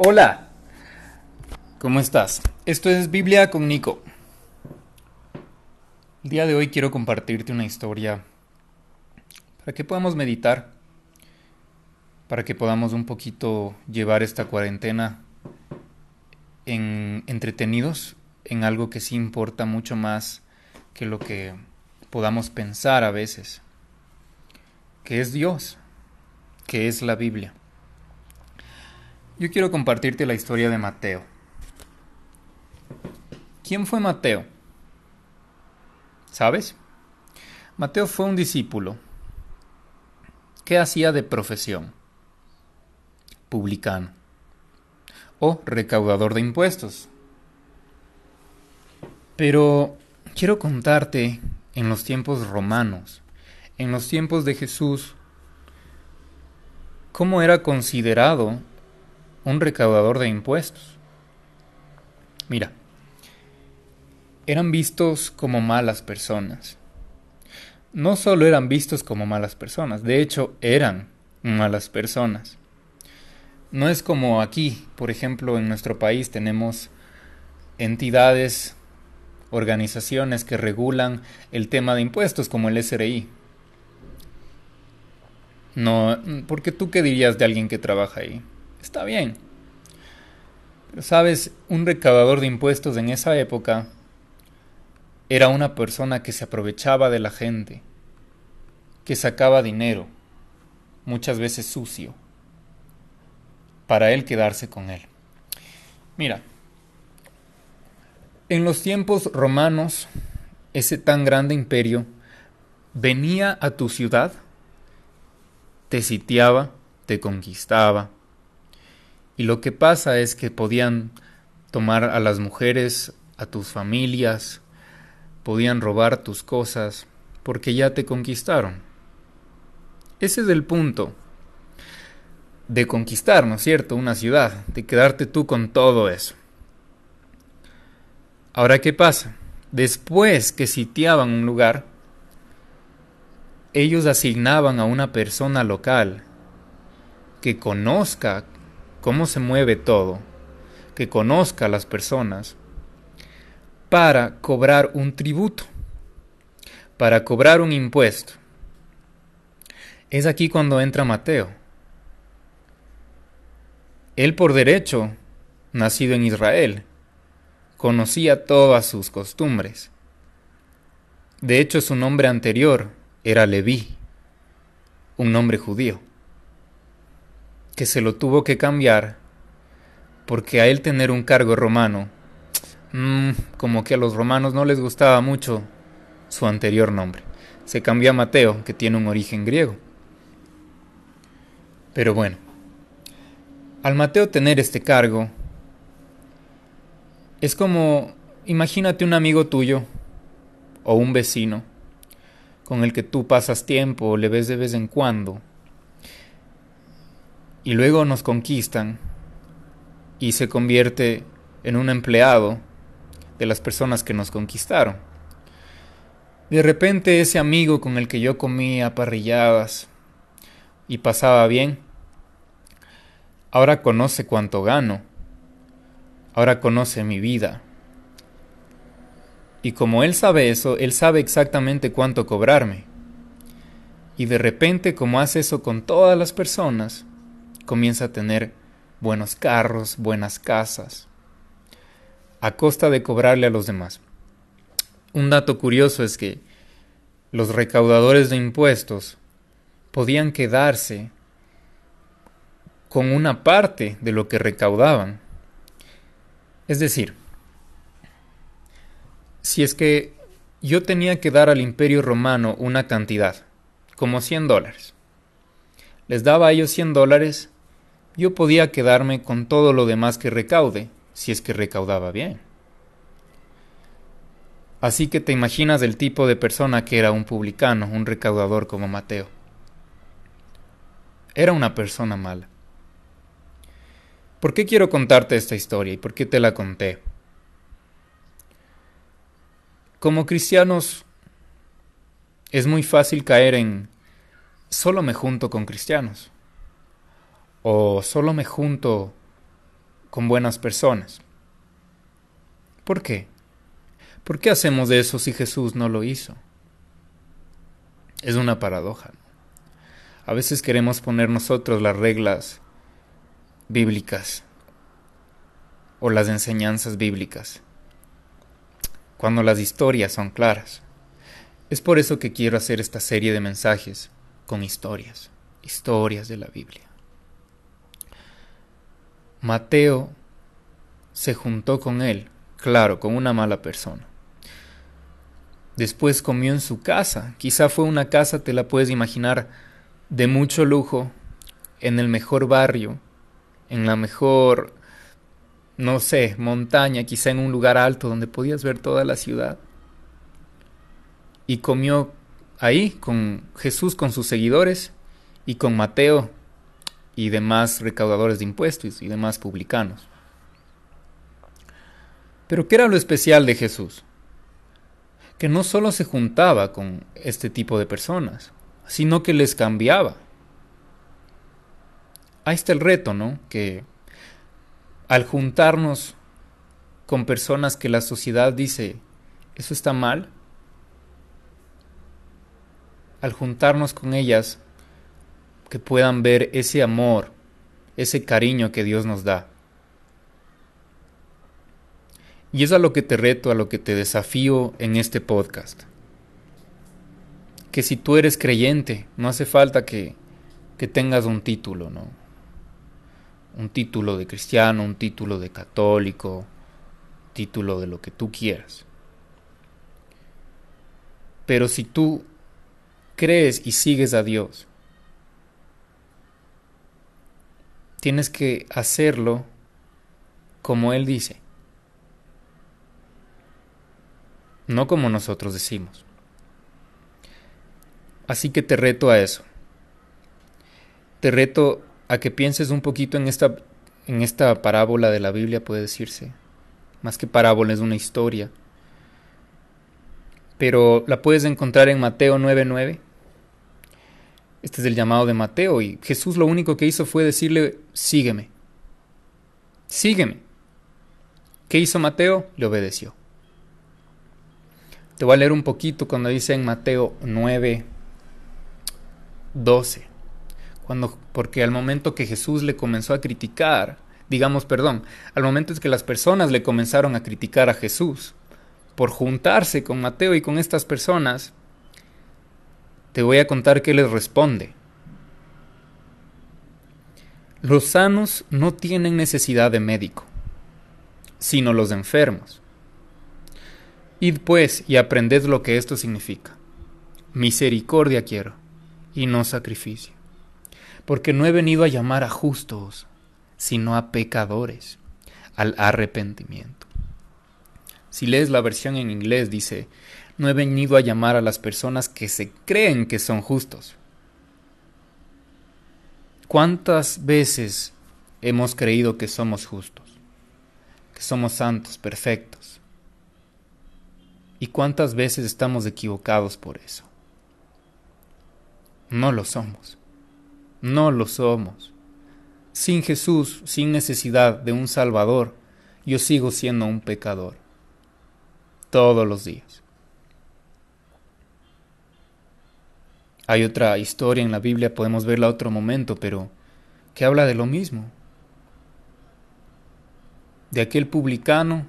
Hola, ¿cómo estás? Esto es Biblia con Nico. El día de hoy quiero compartirte una historia para que podamos meditar, para que podamos un poquito llevar esta cuarentena en entretenidos en algo que sí importa mucho más que lo que podamos pensar a veces, que es Dios, que es la Biblia. Yo quiero compartirte la historia de Mateo. ¿Quién fue Mateo? ¿Sabes? Mateo fue un discípulo. ¿Qué hacía de profesión? Publicano. O recaudador de impuestos. Pero quiero contarte en los tiempos romanos, en los tiempos de Jesús, cómo era considerado un recaudador de impuestos. Mira, eran vistos como malas personas. No solo eran vistos como malas personas, de hecho eran malas personas. No es como aquí, por ejemplo, en nuestro país tenemos entidades, organizaciones que regulan el tema de impuestos como el SRI. No, porque tú qué dirías de alguien que trabaja ahí? Está bien. Pero sabes, un recaudador de impuestos en esa época era una persona que se aprovechaba de la gente, que sacaba dinero, muchas veces sucio, para él quedarse con él. Mira, en los tiempos romanos, ese tan grande imperio venía a tu ciudad, te sitiaba, te conquistaba, y lo que pasa es que podían tomar a las mujeres, a tus familias, podían robar tus cosas, porque ya te conquistaron. Ese es el punto de conquistar, ¿no es cierto?, una ciudad, de quedarte tú con todo eso. Ahora, ¿qué pasa? Después que sitiaban un lugar, ellos asignaban a una persona local que conozca cómo se mueve todo, que conozca a las personas, para cobrar un tributo, para cobrar un impuesto. Es aquí cuando entra Mateo. Él por derecho, nacido en Israel, conocía todas sus costumbres. De hecho, su nombre anterior era Leví, un nombre judío que se lo tuvo que cambiar porque a él tener un cargo romano, mmm, como que a los romanos no les gustaba mucho su anterior nombre. Se cambió a Mateo, que tiene un origen griego. Pero bueno, al Mateo tener este cargo, es como, imagínate un amigo tuyo o un vecino con el que tú pasas tiempo, le ves de vez en cuando, y luego nos conquistan y se convierte en un empleado de las personas que nos conquistaron. De repente ese amigo con el que yo comía parrilladas y pasaba bien, ahora conoce cuánto gano, ahora conoce mi vida. Y como él sabe eso, él sabe exactamente cuánto cobrarme. Y de repente, como hace eso con todas las personas, comienza a tener buenos carros, buenas casas, a costa de cobrarle a los demás. Un dato curioso es que los recaudadores de impuestos podían quedarse con una parte de lo que recaudaban. Es decir, si es que yo tenía que dar al imperio romano una cantidad, como 100 dólares, les daba a ellos 100 dólares yo podía quedarme con todo lo demás que recaude, si es que recaudaba bien. Así que te imaginas el tipo de persona que era un publicano, un recaudador como Mateo. Era una persona mala. ¿Por qué quiero contarte esta historia y por qué te la conté? Como cristianos es muy fácil caer en solo me junto con cristianos o solo me junto con buenas personas. ¿Por qué? ¿Por qué hacemos eso si Jesús no lo hizo? Es una paradoja. A veces queremos poner nosotros las reglas bíblicas o las enseñanzas bíblicas, cuando las historias son claras. Es por eso que quiero hacer esta serie de mensajes con historias, historias de la Biblia. Mateo se juntó con él, claro, con una mala persona. Después comió en su casa, quizá fue una casa, te la puedes imaginar, de mucho lujo, en el mejor barrio, en la mejor, no sé, montaña, quizá en un lugar alto donde podías ver toda la ciudad. Y comió ahí con Jesús, con sus seguidores, y con Mateo y demás recaudadores de impuestos y demás publicanos. Pero ¿qué era lo especial de Jesús? Que no solo se juntaba con este tipo de personas, sino que les cambiaba ahí está el reto, ¿no? Que al juntarnos con personas que la sociedad dice, eso está mal, al juntarnos con ellas, que puedan ver ese amor, ese cariño que Dios nos da. Y es a lo que te reto, a lo que te desafío en este podcast. Que si tú eres creyente, no hace falta que, que tengas un título, ¿no? un título de cristiano, un título de católico, título de lo que tú quieras. Pero si tú crees y sigues a Dios, tienes que hacerlo como Él dice, no como nosotros decimos. Así que te reto a eso. Te reto a que pienses un poquito en esta, en esta parábola de la Biblia, puede decirse. Más que parábola, es una historia. Pero la puedes encontrar en Mateo 9:9. Este es el llamado de Mateo y Jesús lo único que hizo fue decirle, sígueme. Sígueme. ¿Qué hizo Mateo? Le obedeció. Te voy a leer un poquito cuando dice en Mateo 9, 12 porque al momento que Jesús le comenzó a criticar, digamos, perdón, al momento es que las personas le comenzaron a criticar a Jesús por juntarse con Mateo y con estas personas, te voy a contar qué les responde. Los sanos no tienen necesidad de médico, sino los enfermos. Id pues y aprended lo que esto significa. Misericordia quiero, y no sacrificio porque no he venido a llamar a justos, sino a pecadores, al arrepentimiento. Si lees la versión en inglés dice, no he venido a llamar a las personas que se creen que son justos. ¿Cuántas veces hemos creído que somos justos, que somos santos, perfectos? ¿Y cuántas veces estamos equivocados por eso? No lo somos. No lo somos. Sin Jesús, sin necesidad de un Salvador, yo sigo siendo un pecador. Todos los días. Hay otra historia en la Biblia, podemos verla otro momento, pero que habla de lo mismo. De aquel publicano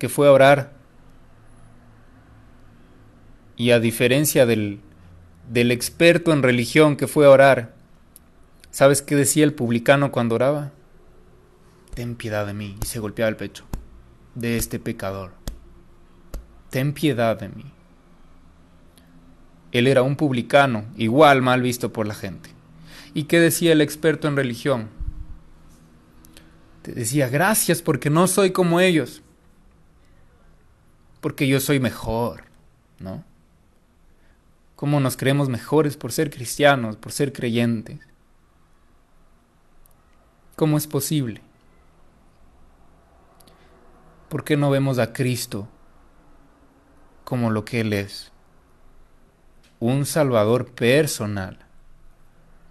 que fue a orar y a diferencia del, del experto en religión que fue a orar, ¿Sabes qué decía el publicano cuando oraba? Ten piedad de mí. Y se golpeaba el pecho. De este pecador. Ten piedad de mí. Él era un publicano, igual mal visto por la gente. ¿Y qué decía el experto en religión? Te decía, gracias porque no soy como ellos. Porque yo soy mejor, ¿no? ¿Cómo nos creemos mejores por ser cristianos, por ser creyentes? ¿Cómo es posible? ¿Por qué no vemos a Cristo como lo que Él es? Un Salvador personal.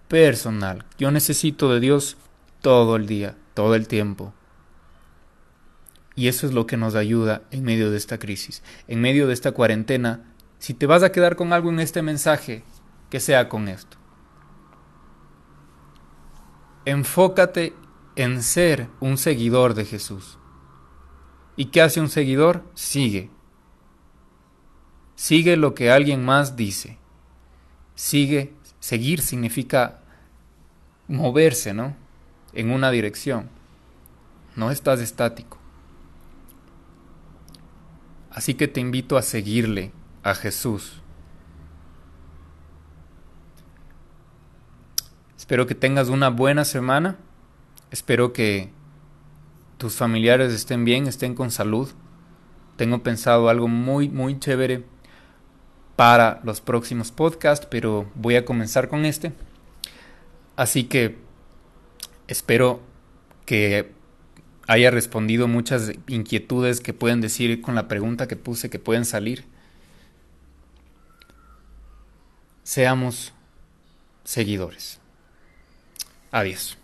Personal. Yo necesito de Dios todo el día, todo el tiempo, Y eso es lo que nos ayuda en medio de esta crisis, en medio de esta cuarentena. Si te vas a quedar con algo en este mensaje, que sea con esto. Enfócate en ser un seguidor de Jesús. ¿Y qué hace un seguidor? Sigue. Sigue lo que alguien más dice. Sigue, seguir significa moverse, ¿no? En una dirección. No estás estático. Así que te invito a seguirle, a Jesús. Espero que tengas una buena semana. Espero que tus familiares estén bien, estén con salud. Tengo pensado algo muy, muy chévere para los próximos podcasts, pero voy a comenzar con este. Así que espero que haya respondido muchas inquietudes que pueden decir con la pregunta que puse que pueden salir. Seamos seguidores. Adiós.